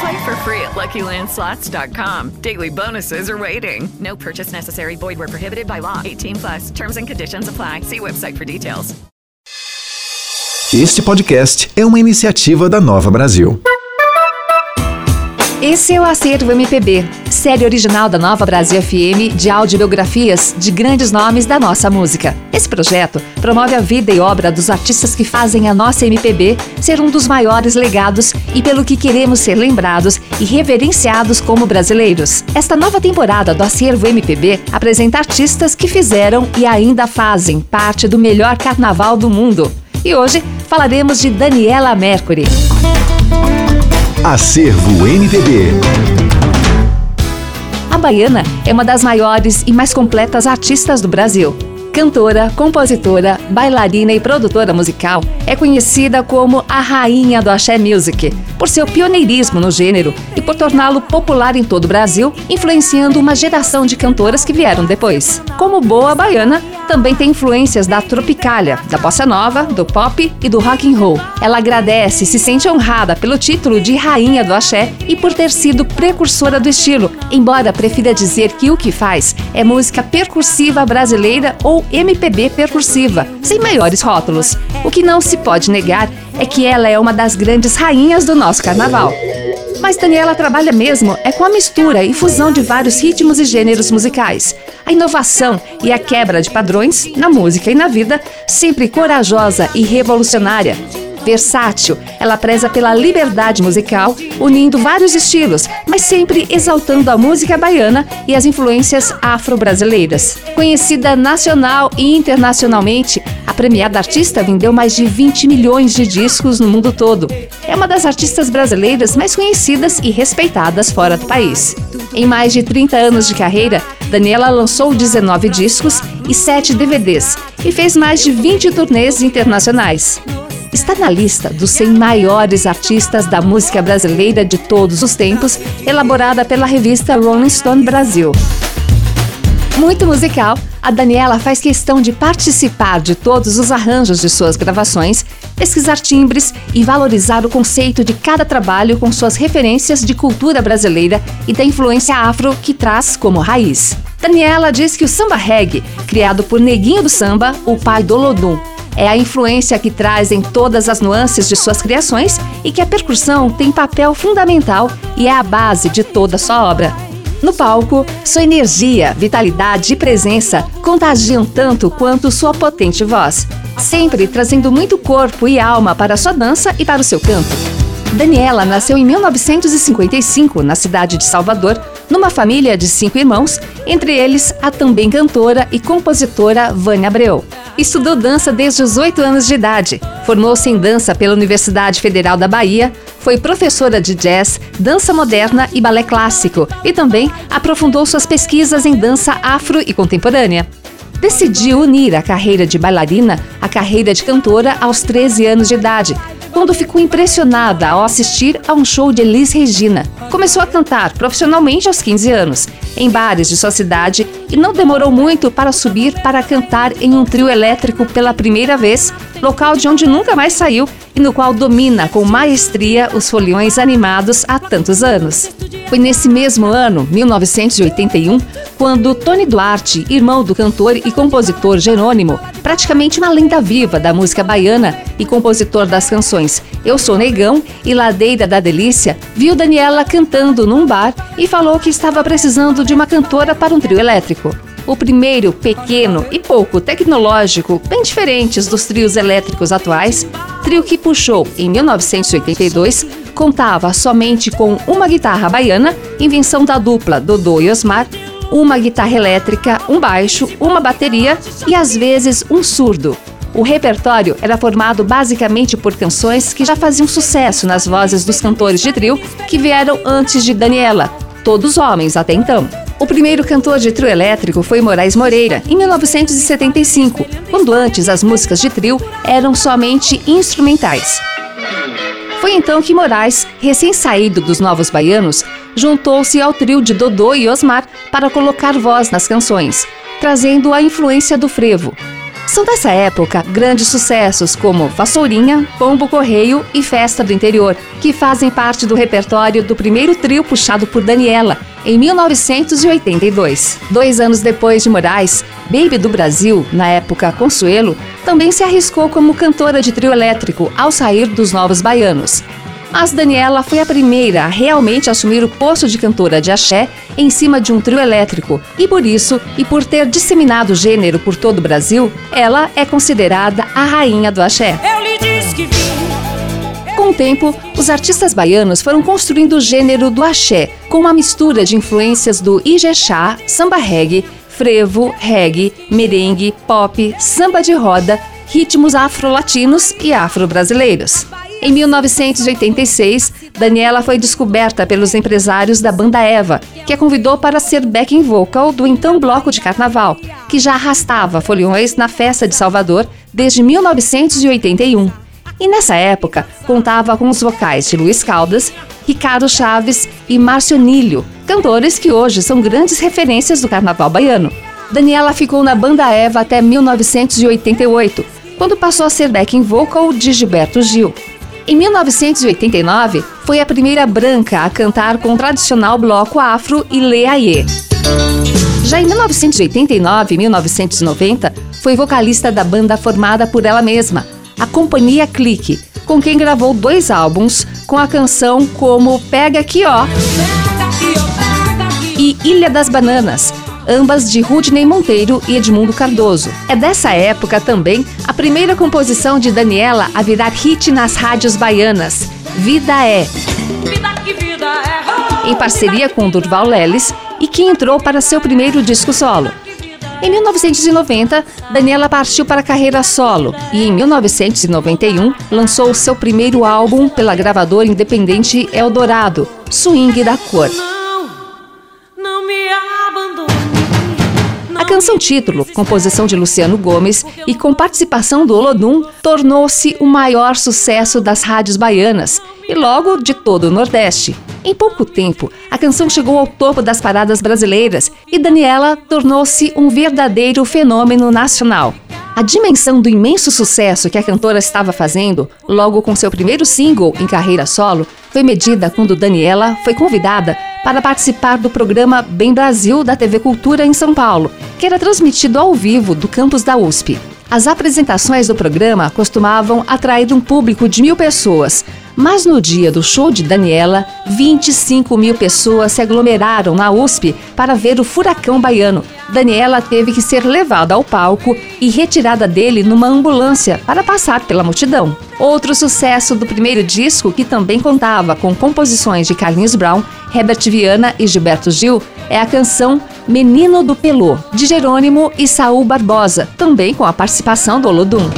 Play for free at LuckyLandSlots.com. Daily bonuses are waiting. No purchase necessary. Void where prohibited by law. 18 plus. Terms and conditions apply. See website for details. Este podcast é uma iniciativa da Nova Brasil. Esse é o Acervo MPB, série original da Nova Brasil FM de audiobiografias de grandes nomes da nossa música. Esse projeto promove a vida e obra dos artistas que fazem a nossa MPB ser um dos maiores legados e pelo que queremos ser lembrados e reverenciados como brasileiros. Esta nova temporada do Acervo MPB apresenta artistas que fizeram e ainda fazem parte do melhor carnaval do mundo. E hoje falaremos de Daniela Mercury. Acervo MPB. A baiana é uma das maiores e mais completas artistas do Brasil. Cantora, compositora, bailarina e produtora musical, é conhecida como a rainha do axé music, por seu pioneirismo no gênero e por torná-lo popular em todo o Brasil, influenciando uma geração de cantoras que vieram depois. Como boa baiana, também tem influências da tropicália, da bossa nova, do pop e do rock and roll. Ela agradece e se sente honrada pelo título de rainha do axé e por ter sido precursora do estilo, embora prefira dizer que o que faz é música percursiva brasileira ou MPB percursiva, sem maiores rótulos. O que não se pode negar é que ela é uma das grandes rainhas do nosso carnaval. Mas Daniela trabalha mesmo é com a mistura e fusão de vários ritmos e gêneros musicais. A inovação e a quebra de padrões na música e na vida, sempre corajosa e revolucionária. Versátil, ela preza pela liberdade musical, unindo vários estilos, mas sempre exaltando a música baiana e as influências afro-brasileiras. Conhecida nacional e internacionalmente, a premiada artista vendeu mais de 20 milhões de discos no mundo todo. É uma das artistas brasileiras mais conhecidas e respeitadas fora do país. Em mais de 30 anos de carreira, Daniela lançou 19 discos e 7 DVDs e fez mais de 20 turnês internacionais está na lista dos 100 maiores artistas da música brasileira de todos os tempos, elaborada pela revista Rolling Stone Brasil. Muito musical, a Daniela faz questão de participar de todos os arranjos de suas gravações, pesquisar timbres e valorizar o conceito de cada trabalho com suas referências de cultura brasileira e da influência afro que traz como raiz. Daniela diz que o samba reggae, criado por Neguinho do Samba, o pai do Lodum, é a influência que traz em todas as nuances de suas criações e que a percussão tem papel fundamental e é a base de toda sua obra. No palco, sua energia, vitalidade e presença contagiam tanto quanto sua potente voz, sempre trazendo muito corpo e alma para sua dança e para o seu canto. Daniela nasceu em 1955 na cidade de Salvador, numa família de cinco irmãos, entre eles a também cantora e compositora Vânia Abreu. Estudou dança desde os 8 anos de idade, formou-se em dança pela Universidade Federal da Bahia, foi professora de jazz, dança moderna e balé clássico e também aprofundou suas pesquisas em dança afro e contemporânea. Decidiu unir a carreira de bailarina à carreira de cantora aos 13 anos de idade, quando ficou impressionada ao assistir a um show de Elis Regina. Começou a cantar profissionalmente aos 15 anos, em bares de sua cidade, e não demorou muito para subir para cantar em um trio elétrico pela primeira vez, local de onde nunca mais saiu e no qual domina com maestria os foliões animados há tantos anos. Foi nesse mesmo ano, 1981, quando Tony Duarte, irmão do cantor e compositor Jerônimo, praticamente uma lenda viva da música baiana e compositor das canções Eu Sou Negão e Ladeira da Delícia, viu Daniela cantando num bar e falou que estava precisando de uma cantora para um trio elétrico. O primeiro pequeno e pouco tecnológico, bem diferentes dos trios elétricos atuais, trio que puxou em 1982, contava somente com uma guitarra baiana, invenção da dupla Dodô e Osmar, uma guitarra elétrica, um baixo, uma bateria e às vezes um surdo. O repertório era formado basicamente por canções que já faziam sucesso nas vozes dos cantores de trio que vieram antes de Daniela, todos homens até então. O primeiro cantor de trio elétrico foi Moraes Moreira, em 1975, quando antes as músicas de trio eram somente instrumentais. Foi então que Moraes, recém-saído dos Novos Baianos, juntou-se ao trio de Dodô e Osmar para colocar voz nas canções, trazendo a influência do frevo. São dessa época grandes sucessos como Vassourinha, Pombo Correio e Festa do Interior, que fazem parte do repertório do primeiro trio puxado por Daniela, em 1982. Dois anos depois de Moraes, Baby do Brasil, na época Consuelo, também se arriscou como cantora de trio elétrico ao sair dos Novos Baianos. Mas Daniela foi a primeira a realmente assumir o posto de cantora de axé em cima de um trio elétrico, e por isso, e por ter disseminado o gênero por todo o Brasil, ela é considerada a rainha do axé. Com o tempo, os artistas baianos foram construindo o gênero do axé, com uma mistura de influências do ijexá, samba reggae, frevo, reggae, merengue, pop, samba de roda, ritmos afro-latinos e afro-brasileiros. Em 1986, Daniela foi descoberta pelos empresários da banda Eva, que a convidou para ser backing vocal do então bloco de carnaval, que já arrastava foliões na festa de Salvador desde 1981. E nessa época, contava com os vocais de Luiz Caldas, Ricardo Chaves e Márcio Nílio, cantores que hoje são grandes referências do carnaval baiano. Daniela ficou na banda Eva até 1988, quando passou a ser backing vocal de Gilberto Gil. Em 1989, foi a primeira branca a cantar com o tradicional bloco afro e Leaie. Já em 1989 e 1990, foi vocalista da banda formada por ela mesma, a Companhia Clique, com quem gravou dois álbuns com a canção como Pega Aqui Ó! E Ilha das Bananas, ambas de Rudney Monteiro e Edmundo Cardoso. É dessa época também a primeira composição de Daniela a virar hit nas rádios baianas, Vida é. Em parceria com Durval Leles e que entrou para seu primeiro disco solo. Em 1990, Daniela partiu para a carreira solo e, em 1991, lançou seu primeiro álbum pela gravadora independente Eldorado, Swing da Cor. Canção título, composição de Luciano Gomes e com participação do Olodum, tornou-se o maior sucesso das rádios baianas e logo de todo o Nordeste. Em pouco tempo, a canção chegou ao topo das paradas brasileiras e Daniela tornou-se um verdadeiro fenômeno nacional. A dimensão do imenso sucesso que a cantora estava fazendo, logo com seu primeiro single em carreira solo, foi medida quando Daniela foi convidada para participar do programa Bem Brasil da TV Cultura em São Paulo, que era transmitido ao vivo do campus da USP. As apresentações do programa costumavam atrair um público de mil pessoas, mas no dia do show de Daniela, 25 mil pessoas se aglomeraram na USP para ver o furacão baiano. Daniela teve que ser levada ao palco e retirada dele numa ambulância para passar pela multidão. Outro sucesso do primeiro disco, que também contava com composições de Carlinhos Brown, Herbert Viana e Gilberto Gil, é a canção Menino do Pelô, de Jerônimo e Saul Barbosa, também com a participação do Olodum.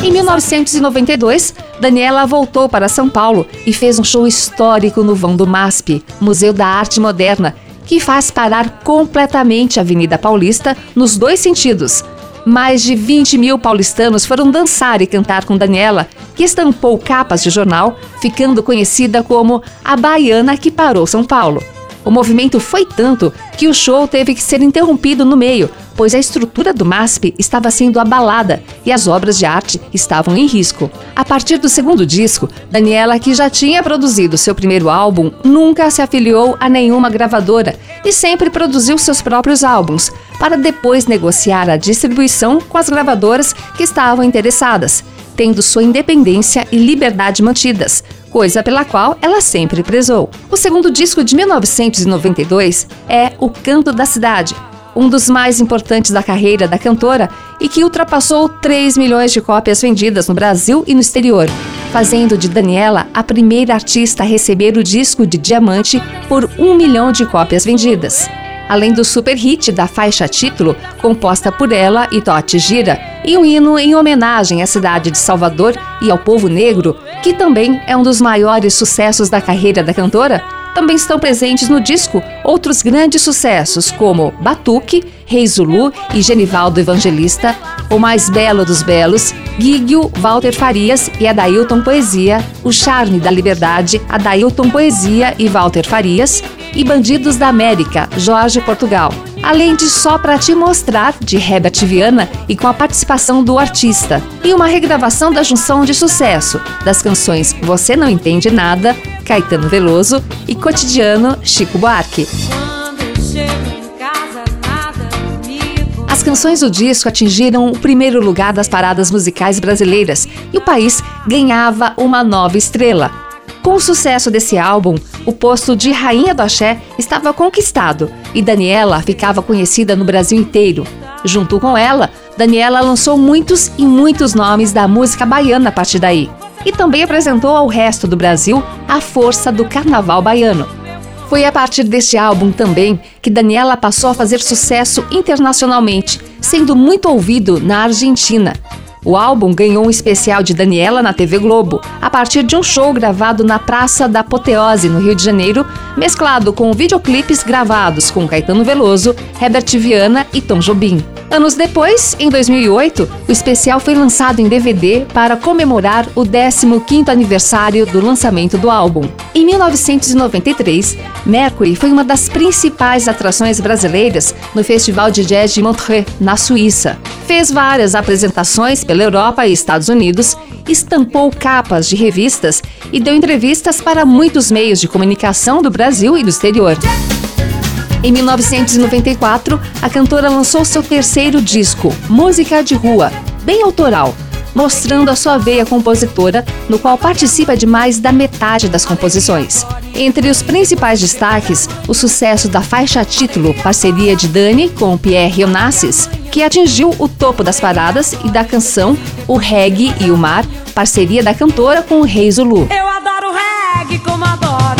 Em 1992, Daniela voltou para São Paulo e fez um show histórico no vão do MASP, Museu da Arte Moderna, que faz parar completamente a Avenida Paulista nos dois sentidos. Mais de 20 mil paulistanos foram dançar e cantar com Daniela, que estampou capas de jornal, ficando conhecida como a baiana que parou São Paulo. O movimento foi tanto que o show teve que ser interrompido no meio, pois a estrutura do MASP estava sendo abalada e as obras de arte estavam em risco. A partir do segundo disco, Daniela, que já tinha produzido seu primeiro álbum, nunca se afiliou a nenhuma gravadora e sempre produziu seus próprios álbuns, para depois negociar a distribuição com as gravadoras que estavam interessadas, tendo sua independência e liberdade mantidas coisa pela qual ela sempre prezou. O segundo disco de 1992 é O Canto da Cidade, um dos mais importantes da carreira da cantora e que ultrapassou 3 milhões de cópias vendidas no Brasil e no exterior, fazendo de Daniela a primeira artista a receber o disco de diamante por um milhão de cópias vendidas. Além do super hit da faixa título, composta por ela e Totti Gira, e um hino em homenagem à cidade de Salvador e ao povo negro, que também é um dos maiores sucessos da carreira da cantora, também estão presentes no disco outros grandes sucessos como Batuque, Rei Zulu e Genivaldo Evangelista, O Mais Belo dos Belos, Guigio, Walter Farias e Adailton Poesia, O Charme da Liberdade, Adailton Poesia e Walter Farias, e Bandidos da América, Jorge Portugal. Além de Só Pra Te Mostrar, de Herbert Viana e com a participação do artista. E uma regravação da junção de sucesso das canções Você Não Entende Nada, Caetano Veloso e Cotidiano, Chico Buarque. As canções do disco atingiram o primeiro lugar das paradas musicais brasileiras e o país ganhava uma nova estrela. Com o sucesso desse álbum, o posto de rainha do axé estava conquistado e Daniela ficava conhecida no Brasil inteiro. Junto com ela, Daniela lançou muitos e muitos nomes da música baiana a partir daí e também apresentou ao resto do Brasil a força do carnaval baiano. Foi a partir deste álbum também que Daniela passou a fazer sucesso internacionalmente, sendo muito ouvido na Argentina. O álbum ganhou um especial de Daniela na TV Globo, a partir de um show gravado na Praça da Apoteose, no Rio de Janeiro, mesclado com videoclipes gravados com Caetano Veloso, Herbert Viana e Tom Jobim. Anos depois, em 2008, o especial foi lançado em DVD para comemorar o 15º aniversário do lançamento do álbum. Em 1993, Mercury foi uma das principais atrações brasileiras no Festival de Jazz de Montreux, na Suíça. Fez várias apresentações pela Europa e Estados Unidos, estampou capas de revistas e deu entrevistas para muitos meios de comunicação do Brasil e do exterior. Em 1994, a cantora lançou seu terceiro disco, Música de Rua, bem autoral, mostrando a sua veia compositora, no qual participa de mais da metade das composições. Entre os principais destaques, o sucesso da faixa título Parceria de Dani com Pierre Onassis, que atingiu o topo das paradas, e da canção O Reggae e o Mar, parceria da cantora com o Rei Zulu. Eu adoro reggae como adoro.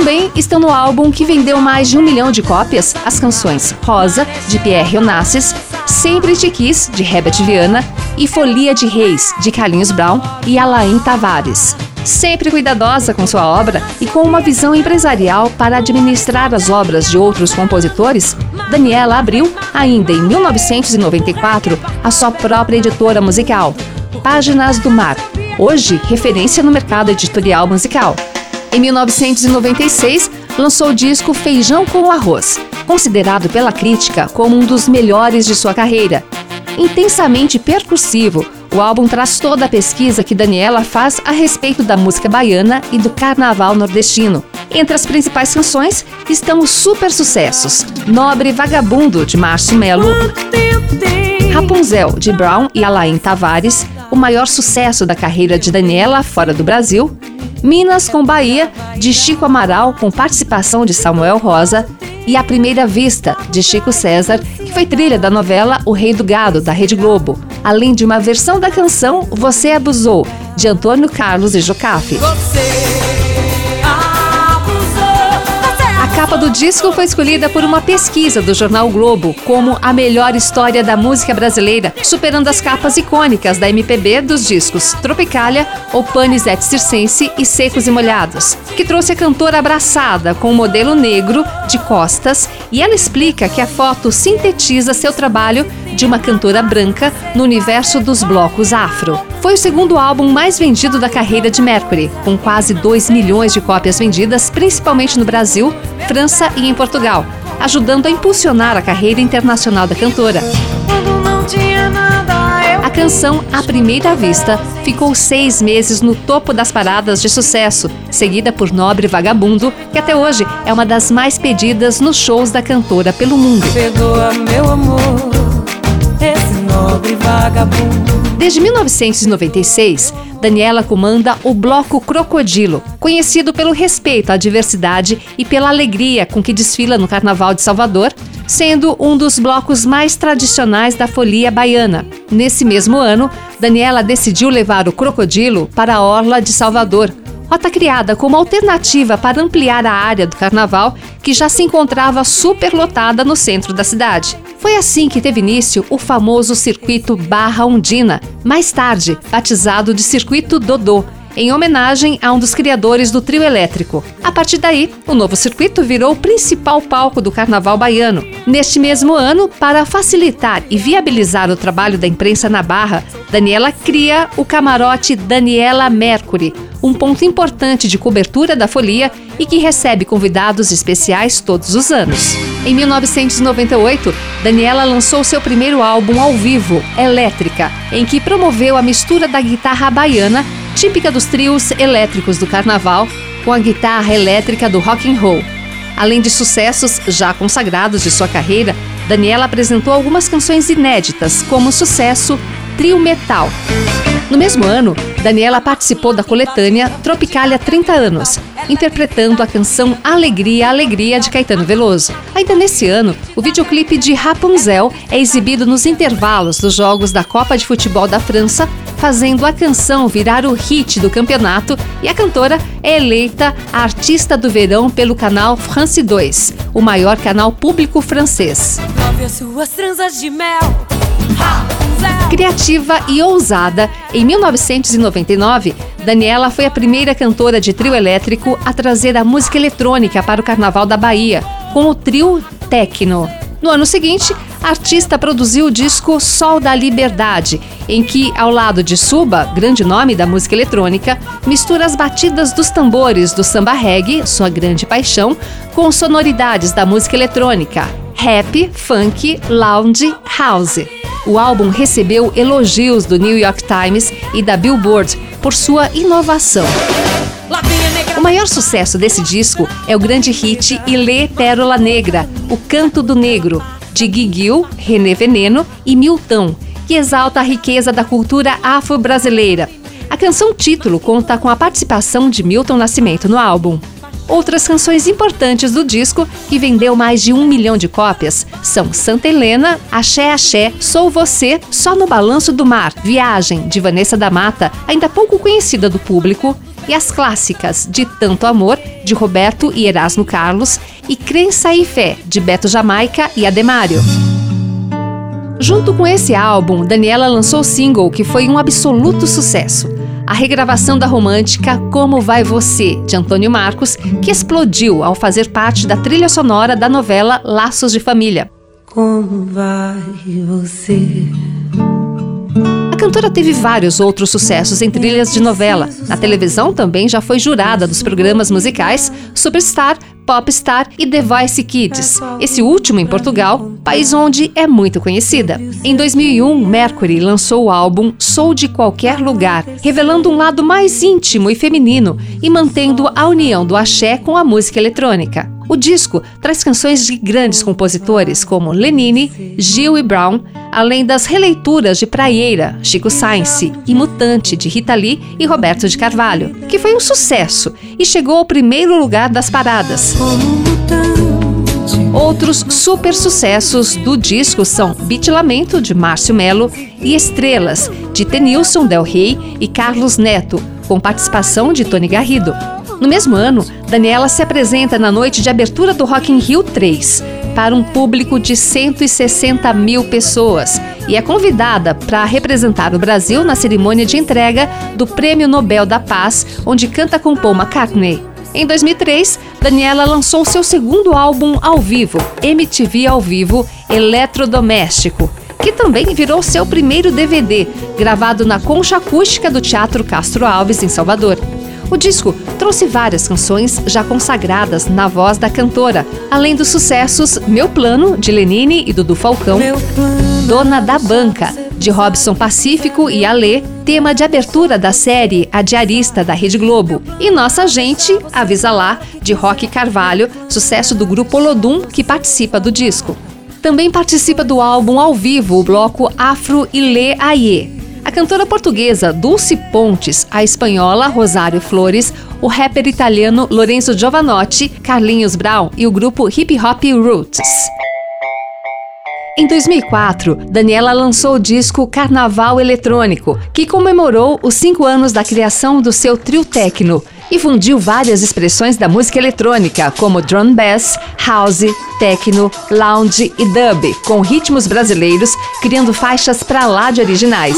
Também estão no álbum que vendeu mais de um milhão de cópias as canções Rosa, de Pierre Onassis, Sempre Te Quis, de Herbert Viana, e Folia de Reis, de Carlinhos Brown e Alain Tavares. Sempre cuidadosa com sua obra e com uma visão empresarial para administrar as obras de outros compositores, Daniela abriu, ainda em 1994, a sua própria editora musical, Páginas do Mar, hoje referência no mercado editorial musical. Em 1996, lançou o disco Feijão com Arroz, considerado pela crítica como um dos melhores de sua carreira. Intensamente percussivo, o álbum traz toda a pesquisa que Daniela faz a respeito da música baiana e do carnaval nordestino. Entre as principais canções estão os super sucessos: Nobre Vagabundo, de Márcio Melo, Rapunzel, de Brown e Alain Tavares, o maior sucesso da carreira de Daniela fora do Brasil, Minas com Bahia, de Chico Amaral, com participação de Samuel Rosa, e A Primeira Vista, de Chico César, que foi trilha da novela O Rei do Gado, da Rede Globo, além de uma versão da canção Você Abusou, de Antônio Carlos e Jocafe. A do disco foi escolhida por uma pesquisa do jornal Globo como a melhor história da música brasileira, superando as capas icônicas da MPB dos discos Tropicália, Panis et Circense e Secos e Molhados, que trouxe a cantora abraçada com um modelo negro de costas e ela explica que a foto sintetiza seu trabalho de uma cantora branca no universo dos blocos afro. Foi o segundo álbum mais vendido da carreira de Mercury, com quase 2 milhões de cópias vendidas, principalmente no Brasil, França e em Portugal, ajudando a impulsionar a carreira internacional da cantora. A canção À Primeira Vista ficou seis meses no topo das paradas de sucesso, seguida por Nobre Vagabundo, que até hoje é uma das mais pedidas nos shows da cantora pelo mundo. Perdoa, meu amor, esse nobre vagabundo Desde 1996, Daniela comanda o Bloco Crocodilo, conhecido pelo respeito à diversidade e pela alegria com que desfila no Carnaval de Salvador, sendo um dos blocos mais tradicionais da folia baiana. Nesse mesmo ano, Daniela decidiu levar o Crocodilo para a Orla de Salvador, rota criada como alternativa para ampliar a área do carnaval que já se encontrava superlotada no centro da cidade. Foi assim que teve início o famoso circuito Barra Undina, mais tarde batizado de Circuito Dodô, em homenagem a um dos criadores do trio elétrico. A partir daí, o novo circuito virou o principal palco do carnaval baiano. Neste mesmo ano, para facilitar e viabilizar o trabalho da imprensa na Barra, Daniela cria o camarote Daniela Mercury, um ponto importante de cobertura da folia e que recebe convidados especiais todos os anos. Em 1998, Daniela lançou seu primeiro álbum ao vivo, Elétrica, em que promoveu a mistura da guitarra baiana, típica dos trios elétricos do carnaval, com a guitarra elétrica do rock and roll. Além de sucessos já consagrados de sua carreira, Daniela apresentou algumas canções inéditas, como o sucesso Trio Metal. No mesmo ano, Daniela participou da coletânea Tropicália 30 anos, interpretando a canção Alegria, Alegria de Caetano Veloso. Ainda nesse ano, o videoclipe de Rapunzel é exibido nos intervalos dos jogos da Copa de Futebol da França, fazendo a canção virar o hit do campeonato e a cantora é eleita artista do verão pelo canal France 2, o maior canal público francês. Criativa e ousada, em 1999, Daniela foi a primeira cantora de trio elétrico a trazer a música eletrônica para o Carnaval da Bahia, com o trio Tecno. No ano seguinte, a artista produziu o disco Sol da Liberdade, em que, ao lado de Suba, grande nome da música eletrônica, mistura as batidas dos tambores do samba reggae, sua grande paixão, com sonoridades da música eletrônica, rap, funk, lounge, house. O álbum recebeu elogios do New York Times e da Billboard por sua inovação. O maior sucesso desse disco é o grande hit Ilê Pérola Negra, O Canto do Negro, de Guiguil, René Veneno e Milton, que exalta a riqueza da cultura afro-brasileira. A canção título conta com a participação de Milton Nascimento no álbum. Outras canções importantes do disco, que vendeu mais de um milhão de cópias, são Santa Helena, Axé Axé, Sou Você, Só no Balanço do Mar, Viagem, de Vanessa da Mata, ainda pouco conhecida do público, e as clássicas de Tanto Amor, de Roberto e Erasmo Carlos, e Crença e Fé, de Beto Jamaica e Ademário. Junto com esse álbum, Daniela lançou o single que foi um absoluto sucesso a regravação da romântica Como Vai Você, de Antônio Marcos, que explodiu ao fazer parte da trilha sonora da novela Laços de Família. Como vai você? A cantora teve vários outros sucessos em trilhas de novela. Na televisão também já foi jurada dos programas musicais Superstar, Popstar e The Voice Kids, esse último em Portugal, país onde é muito conhecida. Em 2001, Mercury lançou o álbum Sou de Qualquer Lugar, revelando um lado mais íntimo e feminino e mantendo a união do axé com a música eletrônica. O disco traz canções de grandes compositores como Lenine, Gil e Brown, além das releituras de Praieira, Chico Sainz e Mutante de Rita Lee e Roberto de Carvalho, que foi um sucesso e chegou ao primeiro lugar das paradas. Outros super sucessos do disco são Beat Lamento, de Márcio Melo, e Estrelas, de Tenilson Del Rey e Carlos Neto, com participação de Tony Garrido. No mesmo ano, Daniela se apresenta na noite de abertura do Rock in Rio 3 para um público de 160 mil pessoas e é convidada para representar o Brasil na cerimônia de entrega do Prêmio Nobel da Paz, onde canta com Paul McCartney. Em 2003, Daniela lançou seu segundo álbum ao vivo, MTV ao vivo Eletrodoméstico, que também virou seu primeiro DVD, gravado na concha acústica do Teatro Castro Alves, em Salvador. O disco trouxe várias canções já consagradas na voz da cantora, além dos sucessos Meu Plano, de Lenine e Dudu Falcão, Dona da Banca, de Robson Pacífico e Alê, tema de abertura da série A Diarista da Rede Globo, e Nossa Gente, Avisa Lá, de Rock Carvalho, sucesso do grupo Olodum, que participa do disco. Também participa do álbum ao vivo o bloco Afro Ilê Aie, a cantora portuguesa Dulce Pontes, a espanhola Rosário Flores, o rapper italiano Lorenzo Giovanotti, Carlinhos Brown e o grupo Hip Hop Roots. Em 2004, Daniela lançou o disco Carnaval Eletrônico, que comemorou os cinco anos da criação do seu trio techno e fundiu várias expressões da música eletrônica, como drum bass, house, techno, lounge e dub, com ritmos brasileiros, criando faixas pra lá de originais.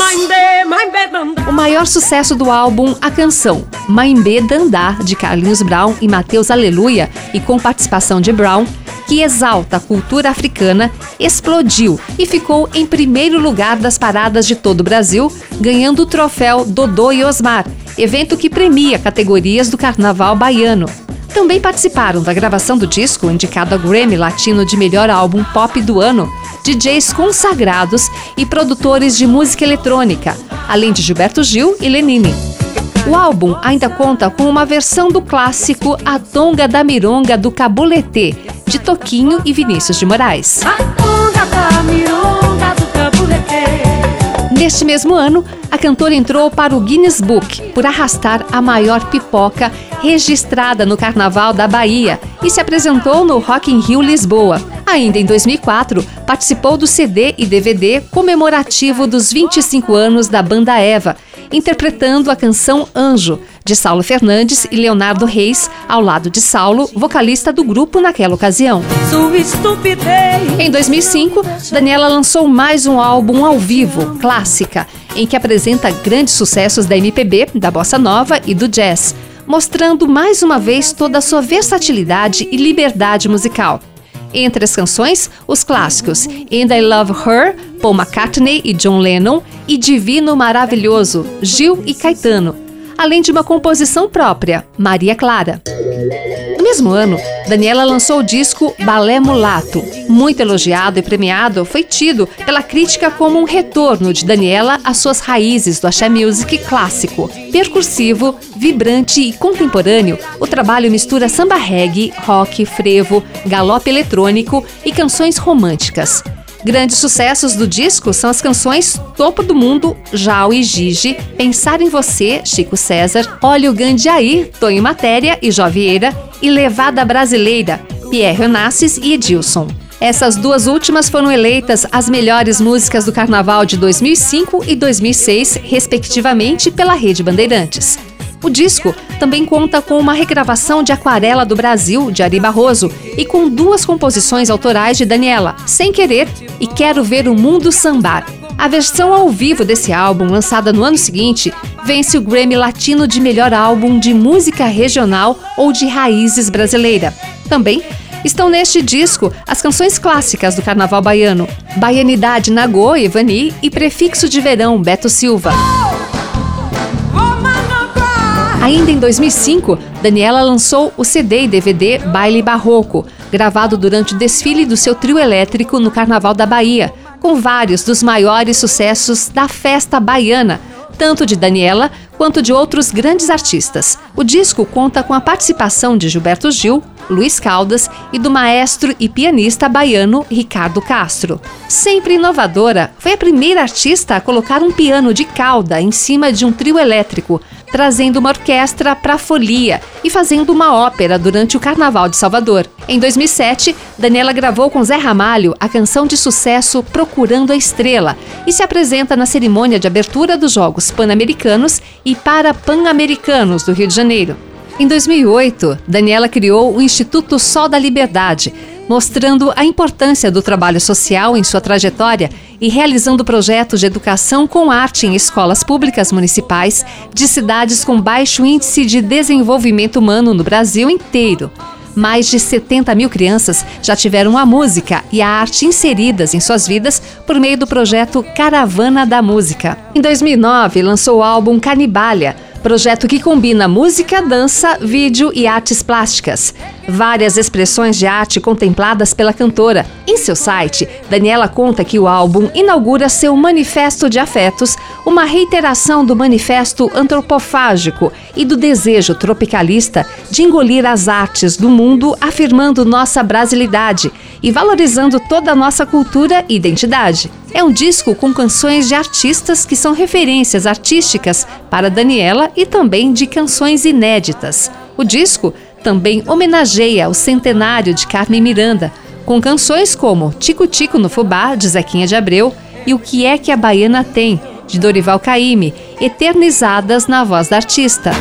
O maior sucesso do álbum, a canção Maimbê Dandá, de Carlinhos Brown e Matheus Aleluia, e com participação de Brown, que exalta a cultura africana, explodiu e ficou em primeiro lugar das paradas de todo o Brasil, ganhando o troféu Dodô e Osmar, evento que premia categorias do carnaval baiano. Também participaram da gravação do disco, indicado a Grammy Latino de melhor álbum pop do ano, DJs consagrados e produtores de música eletrônica, além de Gilberto Gil e Lenine. O álbum ainda conta com uma versão do clássico A Tonga da Mironga do Cabuletê, de Toquinho e Vinícius de Moraes. Neste mesmo ano, a cantora entrou para o Guinness Book por arrastar a maior pipoca registrada no Carnaval da Bahia e se apresentou no Rock in Rio Lisboa. Ainda em 2004, participou do CD e DVD comemorativo dos 25 anos da banda Eva, interpretando a canção Anjo, de Saulo Fernandes e Leonardo Reis, ao lado de Saulo, vocalista do grupo naquela ocasião. Em 2005, Daniela lançou mais um álbum ao vivo, Clássica, em que apresenta grandes sucessos da MPB, da bossa nova e do jazz, mostrando mais uma vez toda a sua versatilidade e liberdade musical. Entre as canções, os clássicos And I Love Her, Paul McCartney e John Lennon, e Divino Maravilhoso, Gil e Caetano, além de uma composição própria, Maria Clara. Mesmo ano, Daniela lançou o disco Balé Mulato. Muito elogiado e premiado, foi tido pela crítica como um retorno de Daniela às suas raízes do axé music clássico. Percursivo, vibrante e contemporâneo, o trabalho mistura samba reggae, rock, frevo, galope eletrônico e canções românticas. Grandes sucessos do disco são as canções Topo do Mundo, Jal e Gigi, Pensar em Você, Chico César, Olha o Gandiaí, Tonho Matéria e Jovieira e Levada Brasileira, Pierre Onassis e Edilson. Essas duas últimas foram eleitas as melhores músicas do Carnaval de 2005 e 2006, respectivamente, pela Rede Bandeirantes. O disco também conta com uma regravação de Aquarela do Brasil, de Ari Barroso, e com duas composições autorais de Daniela, Sem Querer e Quero Ver o Mundo Sambar. A versão ao vivo desse álbum, lançada no ano seguinte, vence o Grammy Latino de Melhor Álbum de Música Regional ou de Raízes Brasileira. Também estão neste disco as canções clássicas do Carnaval Baiano, Baianidade Nagô, Evani e Prefixo de Verão, Beto Silva. Ainda em 2005, Daniela lançou o CD e DVD Baile Barroco, gravado durante o desfile do seu trio elétrico no Carnaval da Bahia, com vários dos maiores sucessos da festa baiana, tanto de Daniela quanto de outros grandes artistas. O disco conta com a participação de Gilberto Gil, Luiz Caldas e do maestro e pianista baiano Ricardo Castro. Sempre inovadora, foi a primeira artista a colocar um piano de cauda em cima de um trio elétrico, trazendo uma orquestra para a folia e fazendo uma ópera durante o Carnaval de Salvador. Em 2007, Daniela gravou com Zé Ramalho a canção de sucesso Procurando a Estrela e se apresenta na cerimônia de abertura dos Jogos Pan-Americanos e Para-Pan-Americanos do Rio de Janeiro. Em 2008, Daniela criou o Instituto Sol da Liberdade, mostrando a importância do trabalho social em sua trajetória e realizando projetos de educação com arte em escolas públicas municipais de cidades com baixo índice de desenvolvimento humano no Brasil inteiro. Mais de 70 mil crianças já tiveram a música e a arte inseridas em suas vidas por meio do projeto Caravana da Música. Em 2009, lançou o álbum Canibalha, projeto que combina música, dança, vídeo e artes plásticas. Várias expressões de arte contempladas pela cantora. Em seu site, Daniela conta que o álbum inaugura seu manifesto de afetos, uma reiteração do manifesto antropofágico e do desejo tropicalista de engolir as artes do mundo, afirmando nossa brasilidade e valorizando toda a nossa cultura e identidade. É um disco com canções de artistas que são referências artísticas para Daniela e também de canções inéditas. O disco também homenageia o centenário de Carmen Miranda, com canções como Tico Tico no Fubá, de Zequinha de Abreu, e O Que É Que a Baiana Tem, de Dorival Caymmi, eternizadas na voz da artista.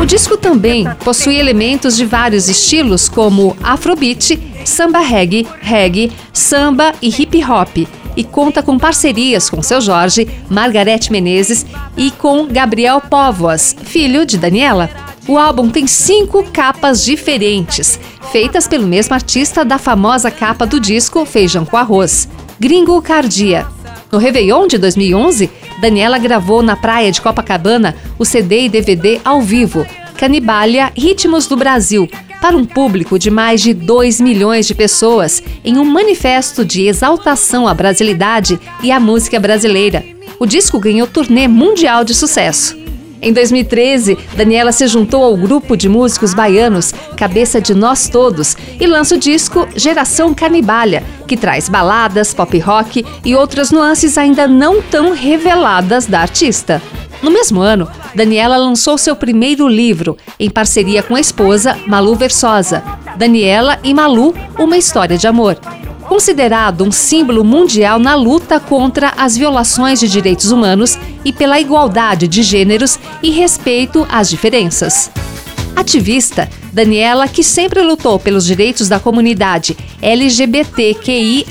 O disco também possui elementos de vários estilos, como afrobeat, samba reggae, reggae, samba e hip hop, e conta com parcerias com seu Jorge, Margarete Menezes e com Gabriel Póvoas, filho de Daniela. O álbum tem cinco capas diferentes, feitas pelo mesmo artista da famosa capa do disco Feijão com Arroz, Gringo Cardia. No Réveillon de 2011, Daniela gravou na praia de Copacabana o CD e DVD ao vivo, Canibalia Ritmos do Brasil, para um público de mais de 2 milhões de pessoas, em um manifesto de exaltação à brasilidade e à música brasileira. O disco ganhou turnê mundial de sucesso. Em 2013, Daniela se juntou ao grupo de músicos baianos Cabeça de Nós Todos e lança o disco Geração Canibalha, que traz baladas, pop rock e outras nuances ainda não tão reveladas da artista. No mesmo ano, Daniela lançou seu primeiro livro, em parceria com a esposa Malu Versosa, Daniela e Malu, Uma História de Amor. Considerado um símbolo mundial na luta contra as violações de direitos humanos e pela igualdade de gêneros e respeito às diferenças. Ativista, Daniela, que sempre lutou pelos direitos da comunidade LGBTQIA,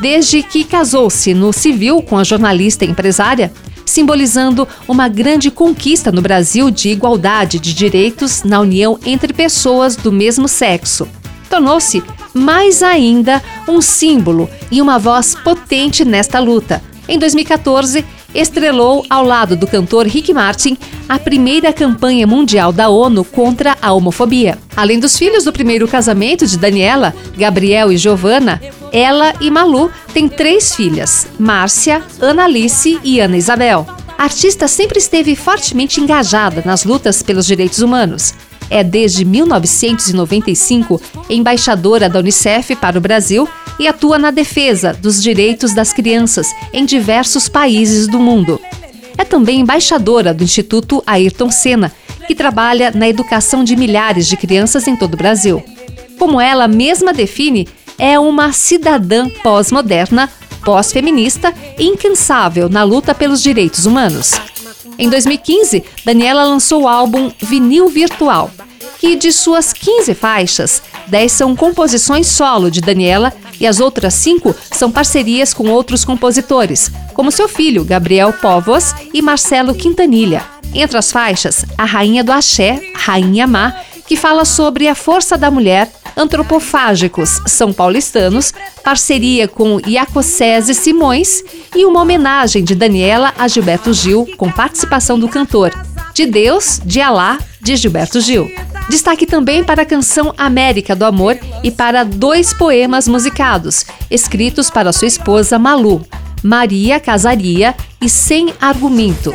desde que casou-se no civil com a jornalista empresária, simbolizando uma grande conquista no Brasil de igualdade de direitos na união entre pessoas do mesmo sexo. Tornou-se, mais ainda, um símbolo e uma voz potente nesta luta. Em 2014, estrelou, ao lado do cantor Rick Martin, a primeira campanha mundial da ONU contra a homofobia. Além dos filhos do primeiro casamento de Daniela, Gabriel e Giovanna, ela e Malu têm três filhas: Márcia, Ana Alice e Ana Isabel. A artista sempre esteve fortemente engajada nas lutas pelos direitos humanos. É desde 1995 embaixadora da Unicef para o Brasil e atua na defesa dos direitos das crianças em diversos países do mundo. É também embaixadora do Instituto Ayrton Senna, que trabalha na educação de milhares de crianças em todo o Brasil. Como ela mesma define, é uma cidadã pós-moderna, pós-feminista incansável na luta pelos direitos humanos. Em 2015, Daniela lançou o álbum Vinil Virtual, que de suas 15 faixas, 10 são composições solo de Daniela e as outras cinco são parcerias com outros compositores, como seu filho, Gabriel Povos e Marcelo Quintanilha. Entre as faixas, A Rainha do Axé, Rainha Má, que fala sobre a força da mulher, Antropofágicos São Paulistanos, parceria com Iacocese Simões e uma homenagem de Daniela a Gilberto Gil, com participação do cantor. De Deus, de Alá, de Gilberto Gil. Destaque também para a canção América do Amor e para dois poemas musicados, escritos para sua esposa Malu, Maria Casaria e Sem Argumento.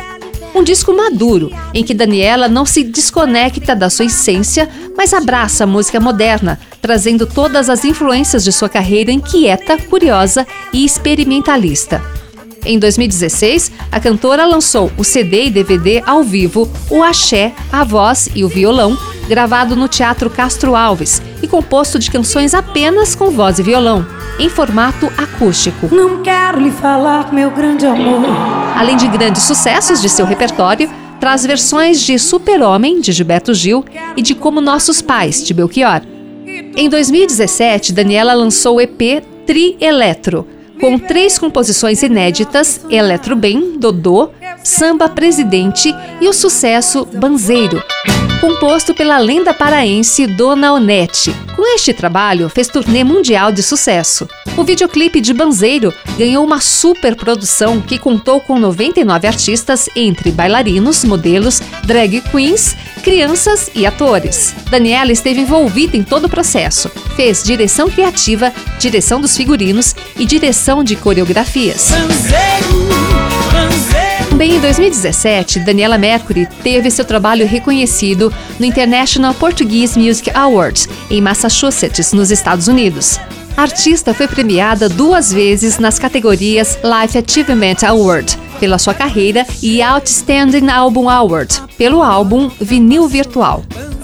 Um disco maduro, em que Daniela não se desconecta da sua essência, mas abraça a música moderna, trazendo todas as influências de sua carreira inquieta, curiosa e experimentalista. Em 2016, a cantora lançou o CD e DVD ao vivo O Axé, a Voz e o Violão, gravado no Teatro Castro Alves e composto de canções apenas com voz e violão, em formato acústico. Não quero lhe falar, meu grande amor. Além de grandes sucessos de seu repertório, traz versões de Super-Homem, de Gilberto Gil, e de Como Nossos Pais, de Belchior. Em 2017, Daniela lançou o EP Tri Eletro, com três composições inéditas: Eletro Bem, Dodô, Samba Presidente e o sucesso Banzeiro. Composto pela lenda paraense Dona Onete. Com este trabalho, fez turnê mundial de sucesso. O videoclipe de Banzeiro ganhou uma super produção que contou com 99 artistas, entre bailarinos, modelos, drag queens, crianças e atores. Daniela esteve envolvida em todo o processo. Fez direção criativa, direção dos figurinos e direção de coreografias. Também em 2017, Daniela Mercury teve seu trabalho reconhecido no International Portuguese Music Awards, em Massachusetts, nos Estados Unidos. A artista foi premiada duas vezes nas categorias Life Achievement Award pela sua carreira e Outstanding Album Award pelo álbum Vinil Virtual.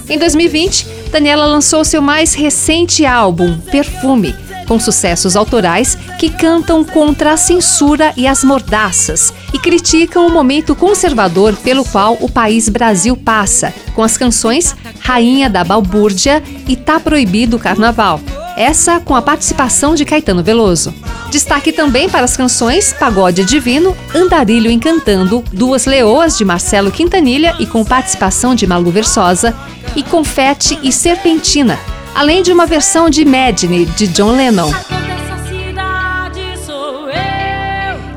Em 2020, Daniela lançou seu mais recente álbum, Perfume, com sucessos autorais que cantam contra a censura e as mordaças e criticam o momento conservador pelo qual o país Brasil passa, com as canções Rainha da Balbúrdia e Tá Proibido o Carnaval. Essa com a participação de Caetano Veloso. Destaque também para as canções Pagode Divino, Andarilho Encantando, Duas Leoas de Marcelo Quintanilha e com participação de Malu Versosa, e Confete e Serpentina, além de uma versão de Imagine de John Lennon.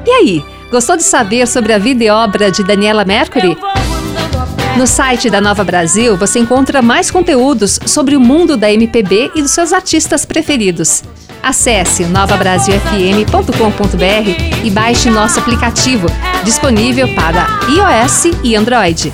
E aí, gostou de saber sobre a vida e obra de Daniela Mercury? No site da Nova Brasil você encontra mais conteúdos sobre o mundo da MPB e dos seus artistas preferidos. Acesse novabrasilfm.com.br e baixe nosso aplicativo, disponível para iOS e Android.